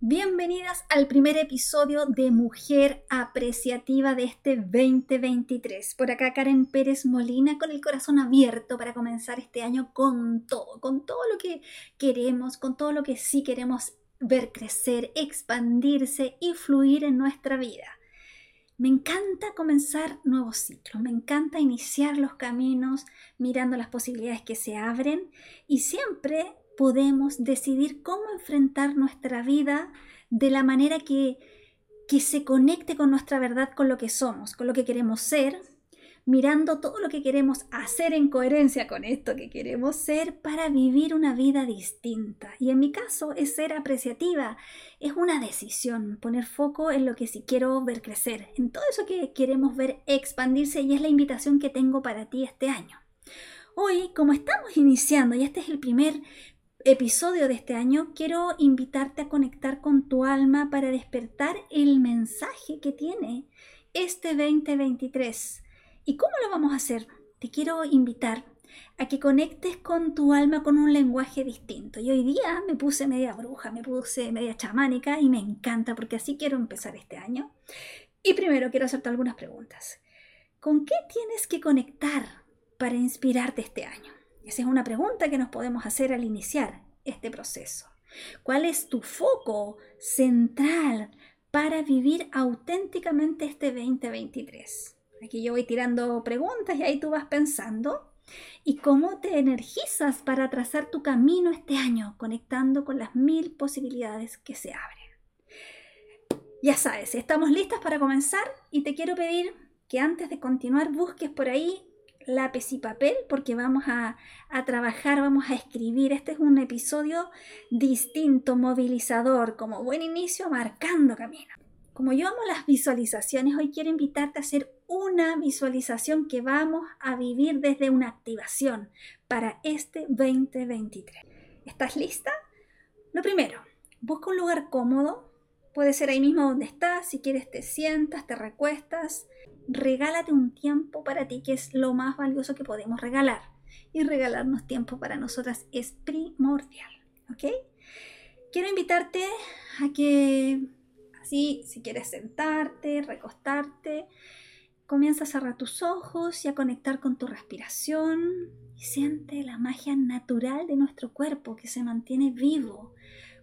Bienvenidas al primer episodio de Mujer Apreciativa de este 2023. Por acá Karen Pérez Molina con el corazón abierto para comenzar este año con todo, con todo lo que queremos, con todo lo que sí queremos ver crecer, expandirse y fluir en nuestra vida. Me encanta comenzar nuevos ciclos, me encanta iniciar los caminos mirando las posibilidades que se abren y siempre podemos decidir cómo enfrentar nuestra vida de la manera que, que se conecte con nuestra verdad, con lo que somos, con lo que queremos ser, mirando todo lo que queremos hacer en coherencia con esto que queremos ser para vivir una vida distinta. Y en mi caso es ser apreciativa, es una decisión, poner foco en lo que sí quiero ver crecer, en todo eso que queremos ver expandirse y es la invitación que tengo para ti este año. Hoy, como estamos iniciando, y este es el primer episodio de este año quiero invitarte a conectar con tu alma para despertar el mensaje que tiene este 2023. ¿Y cómo lo vamos a hacer? Te quiero invitar a que conectes con tu alma con un lenguaje distinto. Y hoy día me puse media bruja, me puse media chamánica y me encanta porque así quiero empezar este año. Y primero quiero hacerte algunas preguntas. ¿Con qué tienes que conectar para inspirarte este año? Esa es una pregunta que nos podemos hacer al iniciar este proceso. ¿Cuál es tu foco central para vivir auténticamente este 2023? Aquí yo voy tirando preguntas y ahí tú vas pensando. ¿Y cómo te energizas para trazar tu camino este año, conectando con las mil posibilidades que se abren? Ya sabes, estamos listas para comenzar y te quiero pedir que antes de continuar busques por ahí lápiz y papel porque vamos a, trabajar, vamos a escribir. Este es un episodio distinto, movilizador, como buen inicio, marcando camino. Como yo amo las visualizaciones, hoy quiero invitarte a hacer una visualización que vamos a vivir desde una activación para este 2023. ¿Estás lista? Lo primero, busca un lugar cómodo. Puede ser ahí mismo donde estás. Si quieres te sientas, te recuestas regálate un tiempo para ti, que es lo más valioso que podemos regalar. Y regalarnos tiempo para nosotras es primordial. ¿Ok? Quiero invitarte a que, así, si quieres sentarte, recostarte, comienza a cerrar tus ojos y a conectar con tu respiración. Y siente la magia natural de nuestro cuerpo que se mantiene vivo,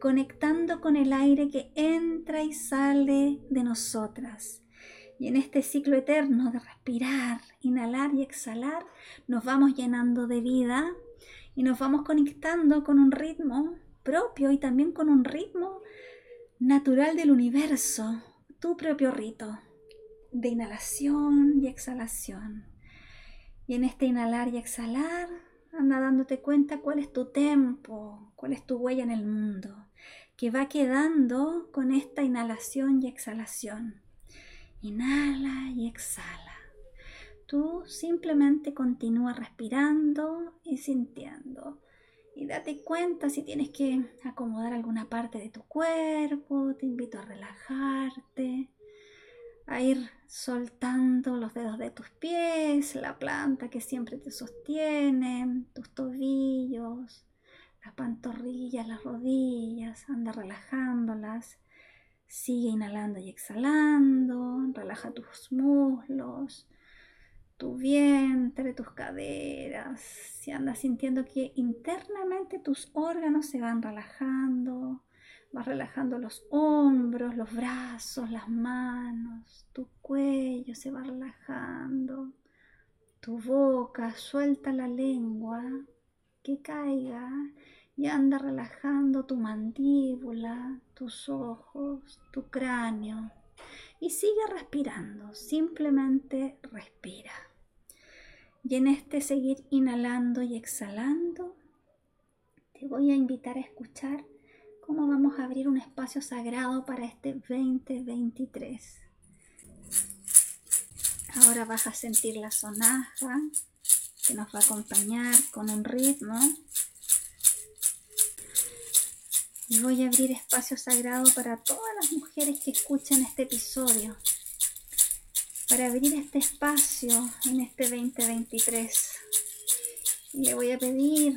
conectando con el aire que entra y sale de nosotras y en este ciclo eterno de respirar, inhalar y exhalar, nos vamos llenando de vida y nos vamos conectando con un ritmo propio y también con un ritmo natural del universo, tu propio rito de inhalación y exhalación. Y en este inhalar y exhalar, anda dándote cuenta cuál es tu tempo, cuál es tu huella en el mundo, que va quedando con esta inhalación y exhalación. Inhala y exhala. Tú simplemente continúa respirando y sintiendo. Y date cuenta si tienes que acomodar alguna parte de tu cuerpo. Te invito a relajarte, a ir soltando los dedos de tus pies, la planta que siempre te sostiene, tus tobillos, las pantorrillas, las rodillas. Anda relajándolas Sigue inhalando y exhalando. Relaja tus muslos, tu vientre, tus caderas. Si andas sintiendo que internamente tus órganos se van relajando, vas relajando los hombros, los brazos, las manos, tu cuello se va relajando, tu boca, suelta la lengua, que caiga y anda relajando tu mandíbula, tus ojos, tu cráneo y sigue respirando, simplemente respira. Y en este seguir inhalando y exhalando, te voy a invitar a escuchar cómo vamos a abrir un espacio sagrado para este 2023. Ahora vas a sentir la sonaja que nos va a acompañar con un ritmo y voy a abrir espacio sagrado para todas las mujeres que escuchan este episodio. Para abrir este espacio en este 2023. Y le voy a pedir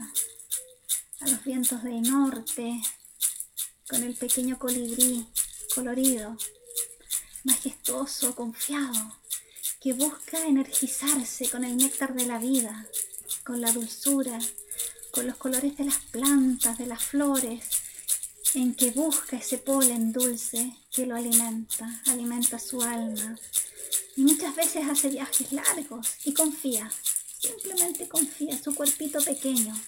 a los vientos del norte con el pequeño colibrí colorido, majestuoso, confiado, que busca energizarse con el néctar de la vida, con la dulzura, con los colores de las plantas, de las flores, en que busca ese polen dulce que lo alimenta, alimenta su alma. Y muchas veces hace viajes largos y confía, simplemente confía, su cuerpito pequeño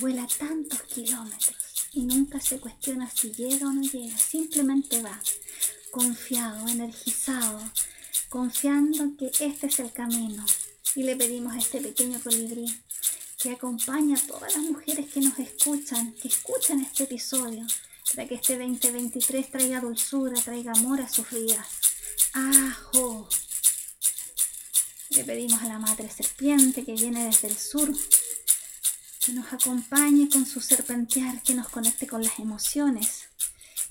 vuela tantos kilómetros y nunca se cuestiona si llega o no llega, simplemente va, confiado, energizado, confiando que este es el camino. Y le pedimos a este pequeño colibrí que acompañe a todas las mujeres que nos escuchan, que escuchan este episodio, para que este 2023 traiga dulzura, traiga amor a sus vidas. ¡Ajo! Le pedimos a la madre serpiente que viene desde el sur, que nos acompañe con su serpentear, que nos conecte con las emociones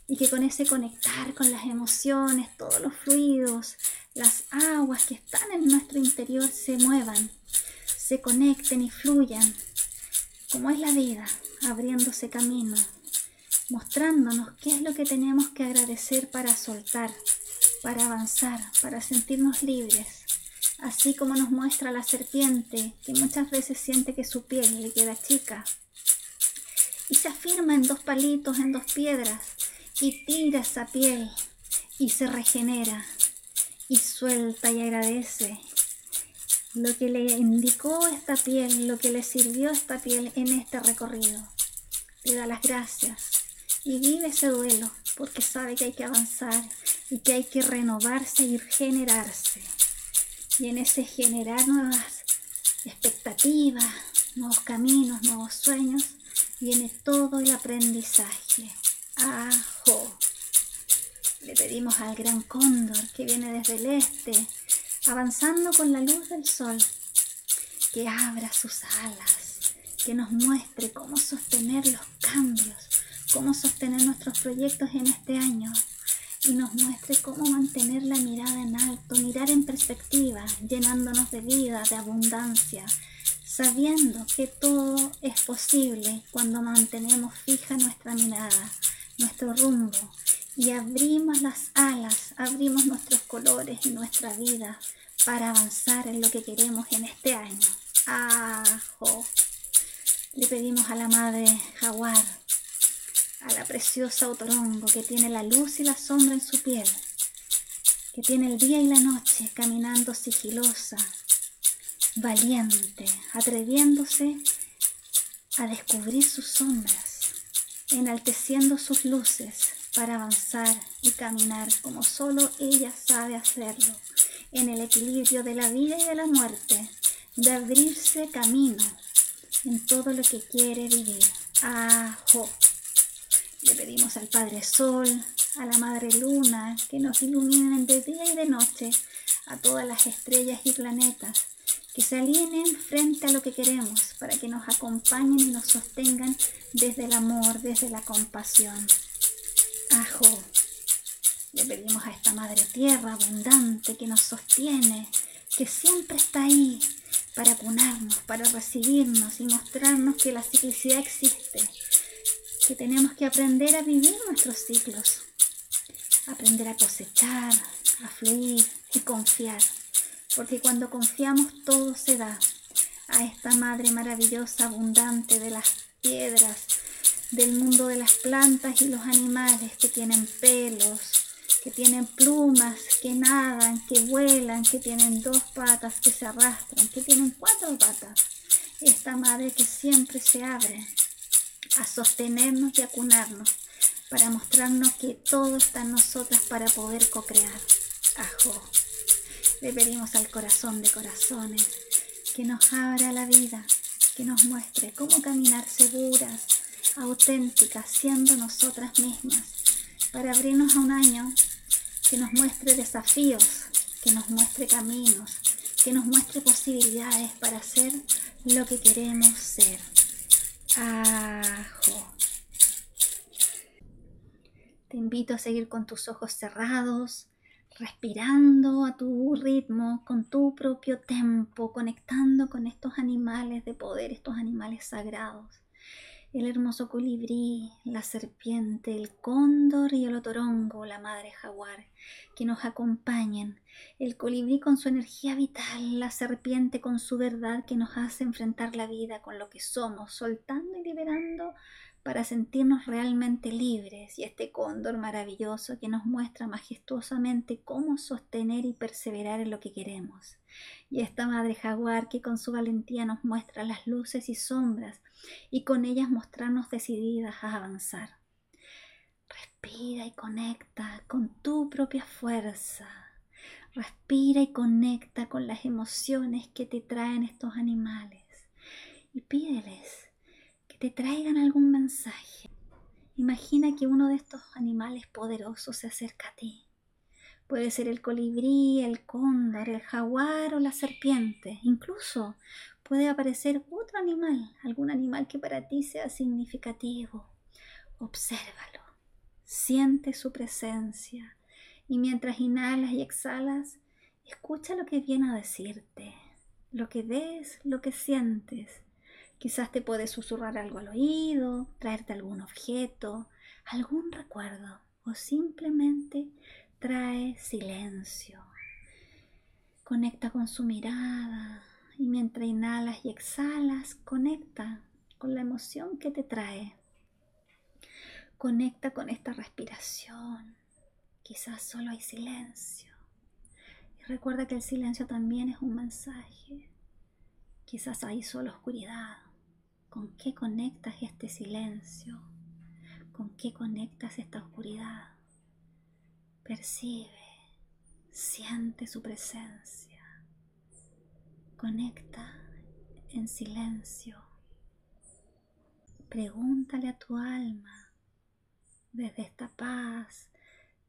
y que con ese conectar con las emociones, todos los fluidos, las aguas que están en nuestro interior se muevan se conecten y fluyan, como es la vida, abriéndose camino, mostrándonos qué es lo que tenemos que agradecer para soltar, para avanzar, para sentirnos libres, así como nos muestra la serpiente, que muchas veces siente que su piel le queda chica, y se afirma en dos palitos, en dos piedras, y tira esa piel, y se regenera, y suelta y agradece, lo que le indicó esta piel, lo que le sirvió esta piel en este recorrido. Le da las gracias y vive ese duelo porque sabe que hay que avanzar y que hay que renovarse y generarse. Y en ese generar nuevas expectativas, nuevos caminos, nuevos sueños, viene todo el aprendizaje. Ajo. Le pedimos al gran cóndor que viene desde el este, avanzando con la luz del sol, que abra sus alas, que nos muestre cómo sostener los cambios, cómo sostener nuestros proyectos en este año y nos muestre cómo mantener la mirada en alto, mirar en perspectiva, llenándonos de vida, de abundancia, sabiendo que todo es posible cuando mantenemos fija nuestra mirada, nuestro rumbo y abrimos las alas, abrimos nuestros colores y nuestra vida para avanzar en lo que queremos en este año. Ajo. Le pedimos a la madre jaguar, a la preciosa otorongo que tiene la luz y la sombra en su piel, que tiene el día y la noche caminando sigilosa, valiente, atreviéndose a descubrir sus sombras, enalteciendo sus luces para avanzar y caminar como solo ella sabe hacerlo, en el equilibrio de la vida y de la muerte, de abrirse camino en todo lo que quiere vivir. Ajo. Le pedimos al Padre Sol, a la Madre Luna, que nos iluminen de día y de noche, a todas las estrellas y planetas, que se alineen frente a lo que queremos, para que nos acompañen y nos sostengan desde el amor, desde la compasión. Ajo. Le pedimos a esta Madre Tierra abundante que nos sostiene, que siempre está ahí para cunarnos, para recibirnos y mostrarnos que la ciclicidad existe, que tenemos que aprender a vivir nuestros ciclos, aprender a cosechar, a fluir y confiar, porque cuando confiamos todo se da a esta Madre maravillosa, abundante de las piedras, del mundo de las plantas y los animales que tienen pelos, que tienen plumas, que nadan, que vuelan, que tienen dos patas, que se arrastran, que tienen cuatro patas. Esta madre que siempre se abre a sostenernos y a cunarnos para mostrarnos que todo está en nosotras para poder co-crear. Ajo. Le pedimos al corazón de corazones que nos abra la vida, que nos muestre cómo caminar seguras, auténticas, siendo nosotras mismas, para abrirnos a un año que nos muestre desafíos, que nos muestre caminos, que nos muestre posibilidades para ser lo que queremos ser. Ajo. Te invito a seguir con tus ojos cerrados, respirando a tu ritmo, con tu propio tempo, conectando con estos animales de poder, estos animales sagrados el hermoso colibrí, la serpiente, el cóndor y el otorongo, la madre jaguar, que nos acompañen, el colibrí con su energía vital, la serpiente con su verdad que nos hace enfrentar la vida con lo que somos, soltando y liberando para sentirnos realmente libres y este cóndor maravilloso que nos muestra majestuosamente cómo sostener y perseverar en lo que queremos. Y esta madre jaguar que con su valentía nos muestra las luces y sombras y con ellas mostrarnos decididas a avanzar. Respira y conecta con tu propia fuerza. Respira y conecta con las emociones que te traen estos animales y pídeles te traigan algún mensaje. Imagina que uno de estos animales poderosos se acerca a ti. Puede ser el colibrí, el cóndor, el jaguar o la serpiente. Incluso puede aparecer otro animal, algún animal que para ti sea significativo. Obsérvalo, siente su presencia y mientras inhalas y exhalas, escucha lo que viene a decirte, lo que ves, lo que sientes Quizás te puede susurrar algo al oído, traerte algún objeto, algún recuerdo o simplemente trae silencio. Conecta con su mirada y mientras inhalas y exhalas, conecta con la emoción que te trae. Conecta con esta respiración. Quizás solo hay silencio. Y recuerda que el silencio también es un mensaje. Quizás hay solo oscuridad. ¿Con qué conectas este silencio? ¿Con qué conectas esta oscuridad? Percibe, siente su presencia. Conecta en silencio. Pregúntale a tu alma desde esta paz,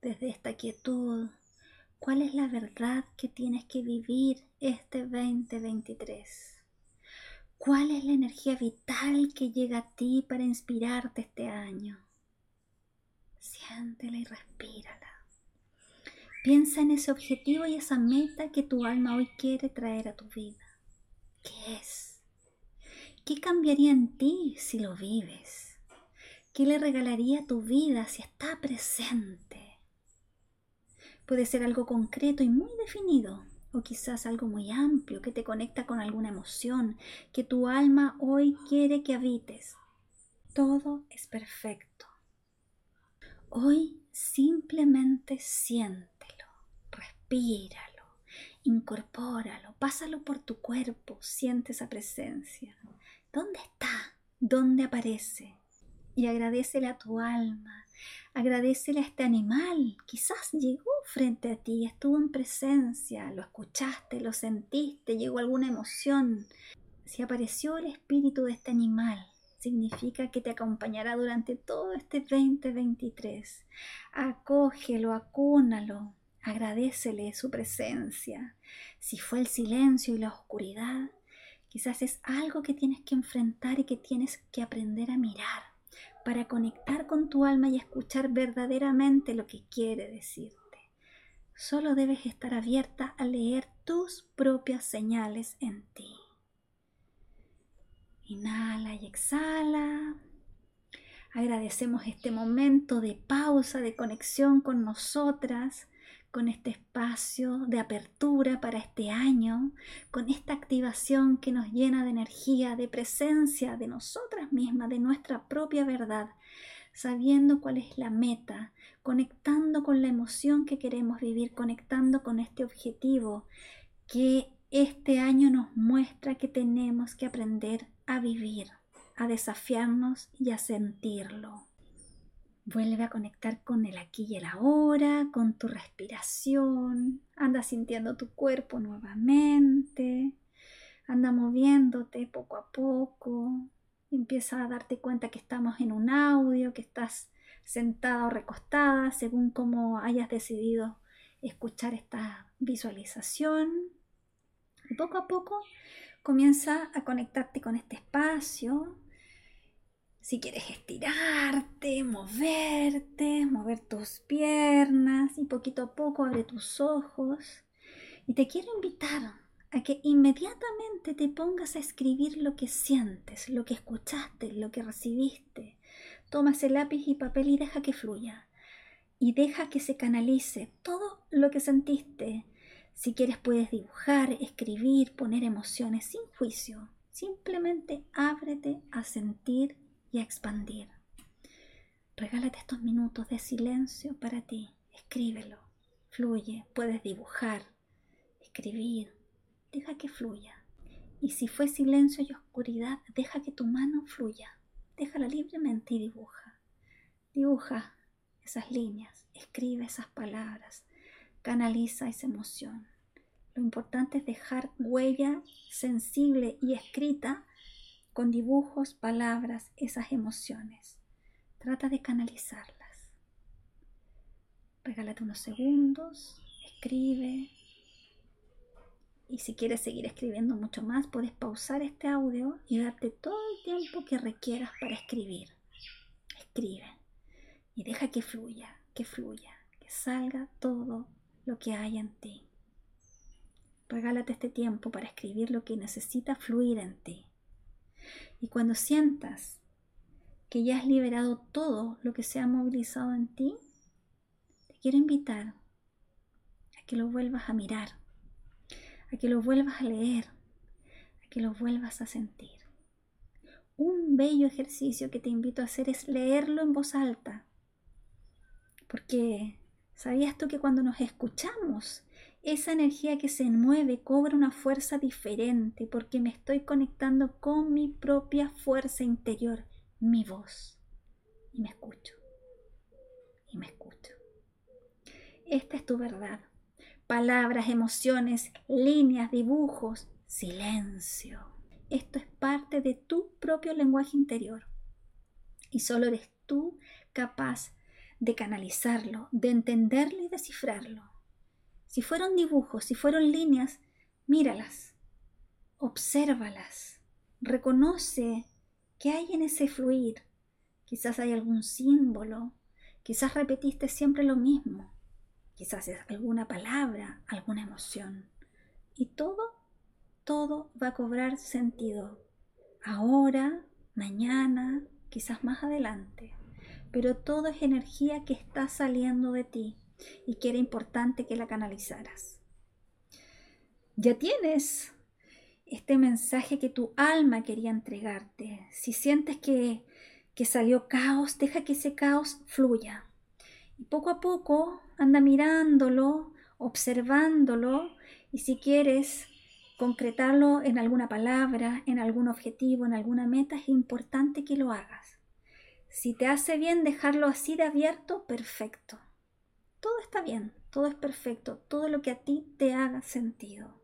desde esta quietud, cuál es la verdad que tienes que vivir este 2023. ¿Cuál es la energía vital que llega a ti para inspirarte este año? Siéntela y respírala. Piensa en ese objetivo y esa meta que tu alma hoy quiere traer a tu vida. ¿Qué es? ¿Qué cambiaría en ti si lo vives? ¿Qué le regalaría a tu vida si está presente? Puede ser algo concreto y muy definido, o quizás algo muy amplio que te conecta con alguna emoción que tu alma hoy quiere que habites. Todo es perfecto. Hoy simplemente siéntelo, respíralo, incorpóralo, pásalo por tu cuerpo, siente esa presencia. ¿Dónde está? ¿Dónde aparece? Y agradecele a tu alma Agradecele a este animal. Quizás llegó frente a ti, estuvo en presencia, lo escuchaste, lo sentiste, llegó alguna emoción. Si apareció el espíritu de este animal, significa que te acompañará durante todo este 2023. Acógelo, acúnalo, agradecele su presencia. Si fue el silencio y la oscuridad, quizás es algo que tienes que enfrentar y que tienes que aprender a mirar para conectar con tu alma y escuchar verdaderamente lo que quiere decirte. Solo debes estar abierta a leer tus propias señales en ti. Inhala y exhala. Agradecemos este momento de pausa, de conexión con nosotras con este espacio de apertura para este año, con esta activación que nos llena de energía, de presencia de nosotras mismas, de nuestra propia verdad, sabiendo cuál es la meta, conectando con la emoción que queremos vivir, conectando con este objetivo que este año nos muestra que tenemos que aprender a vivir, a desafiarnos y a sentirlo. Vuelve a conectar con el aquí y el ahora, con tu respiración. Anda sintiendo tu cuerpo nuevamente. Anda moviéndote poco a poco. Empieza a darte cuenta que estamos en un audio, que estás sentada o recostada, según cómo hayas decidido escuchar esta visualización. Y poco a poco comienza a conectarte con este espacio, si quieres estirarte, moverte, mover tus piernas y poquito a poco abre tus ojos. Y te quiero invitar a que inmediatamente te pongas a escribir lo que sientes, lo que escuchaste, lo que recibiste. Toma ese lápiz y papel y deja que fluya. Y deja que se canalice todo lo que sentiste. Si quieres puedes dibujar, escribir, poner emociones sin juicio. Simplemente ábrete a sentir y a expandir. Regálate estos minutos de silencio para ti. Escríbelo. Fluye. Puedes dibujar, escribir, deja que fluya. Y si fue silencio y oscuridad, deja que tu mano fluya. Déjala libremente y dibuja. Dibuja esas líneas, escribe esas palabras, canaliza esa emoción. Lo importante es dejar huella sensible y escrita con dibujos, palabras, esas emociones. Trata de canalizarlas. Regálate unos segundos, escribe, y si quieres seguir escribiendo mucho más, puedes pausar este audio y darte todo el tiempo que requieras para escribir. Escribe y deja que fluya, que fluya, que salga todo lo que hay en ti. Regálate este tiempo para escribir lo que necesita fluir en ti. Y cuando sientas que ya has liberado todo lo que se ha movilizado en ti, te quiero invitar a que lo vuelvas a mirar a que lo vuelvas a leer, a que lo vuelvas a sentir. Un bello ejercicio que te invito a hacer es leerlo en voz alta, porque ¿sabías tú que cuando nos escuchamos, esa energía que se mueve cobra una fuerza diferente porque me estoy conectando con mi propia fuerza interior, mi voz, y me escucho, y me escucho. Esta es tu verdad palabras, emociones, líneas, dibujos, silencio. Esto es parte de tu propio lenguaje interior. Y solo eres tú capaz de canalizarlo, de entenderlo y descifrarlo. Si fueron dibujos, si fueron líneas, míralas, obsérvalas, reconoce qué hay en ese fluir. Quizás hay algún símbolo, quizás repetiste siempre lo mismo quizás es alguna palabra, alguna emoción. Y todo, todo va a cobrar sentido. Ahora, mañana, quizás más adelante. Pero todo es energía que está saliendo de ti y que era importante que la canalizaras. Ya tienes este mensaje que tu alma quería entregarte. Si sientes que, que salió caos, deja que ese caos fluya. Y poco a poco anda mirándolo, observándolo y si quieres concretarlo en alguna palabra, en algún objetivo, en alguna meta, es importante que lo hagas. Si te hace bien dejarlo así de abierto, perfecto. Todo está bien, todo es perfecto, todo lo que a ti te haga sentido.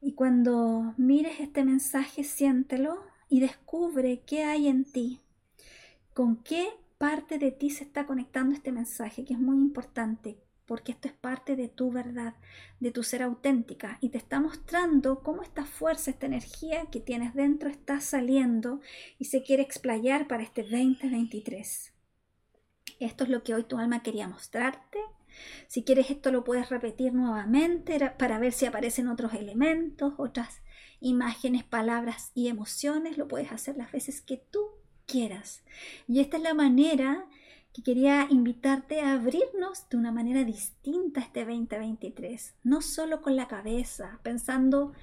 Y cuando mires este mensaje, siéntelo y descubre qué hay en ti, con qué parte de ti se está conectando este mensaje, que es muy importante, porque esto es parte de tu verdad, de tu ser auténtica, y te está mostrando cómo esta fuerza, esta energía que tienes dentro está saliendo y se quiere explayar para este 2023. Esto es lo que hoy tu alma quería mostrarte. Si quieres esto lo puedes repetir nuevamente para ver si aparecen otros elementos, otras imágenes, palabras y emociones. Lo puedes hacer las veces que tú quieras. Y esta es la manera que quería invitarte a abrirnos de una manera distinta este 2023, no solo con la cabeza, pensando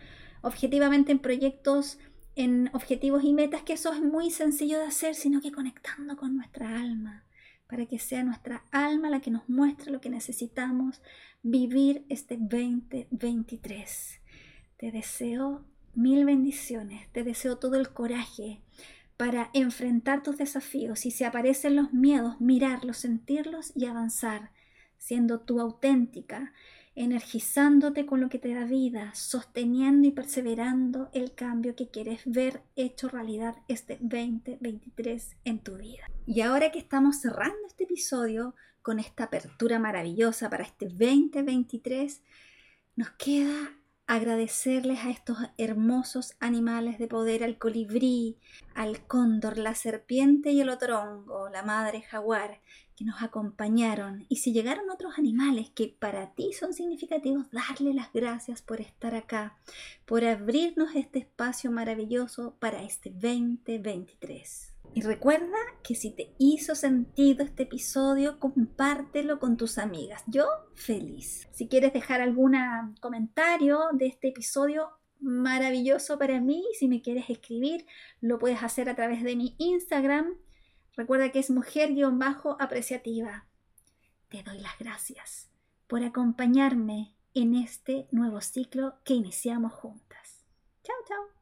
objetivamente en proyectos, en objetivos y metas, que eso es muy sencillo de hacer, sino que conectando con nuestra alma, para que sea nuestra alma la que nos muestre lo que necesitamos vivir este 2023. Te deseo mil bendiciones, te deseo todo el coraje, para enfrentar tus desafíos y si aparecen los miedos, mirarlos, sentirlos y avanzar, siendo tú auténtica, energizándote con lo que te da vida, sosteniendo y perseverando el cambio que quieres ver hecho realidad este 2023 en tu vida. Y ahora que estamos cerrando este episodio con esta apertura maravillosa para este 2023, nos queda agradecerles a estos hermosos animales de poder, al colibrí, al cóndor, la serpiente y el otorongo, la madre jaguar, nos acompañaron y si llegaron otros animales que para ti son significativos, darle las gracias por estar acá, por abrirnos este espacio maravilloso para este 2023. Y recuerda que si te hizo sentido este episodio, compártelo con tus amigas. Yo feliz. Si quieres dejar algún comentario de este episodio, maravilloso para mí. Si me quieres escribir, lo puedes hacer a través de mi Instagram. Recuerda que es mujer-apreciativa. Te doy las gracias por acompañarme en este nuevo ciclo que iniciamos juntas. Chao, chao.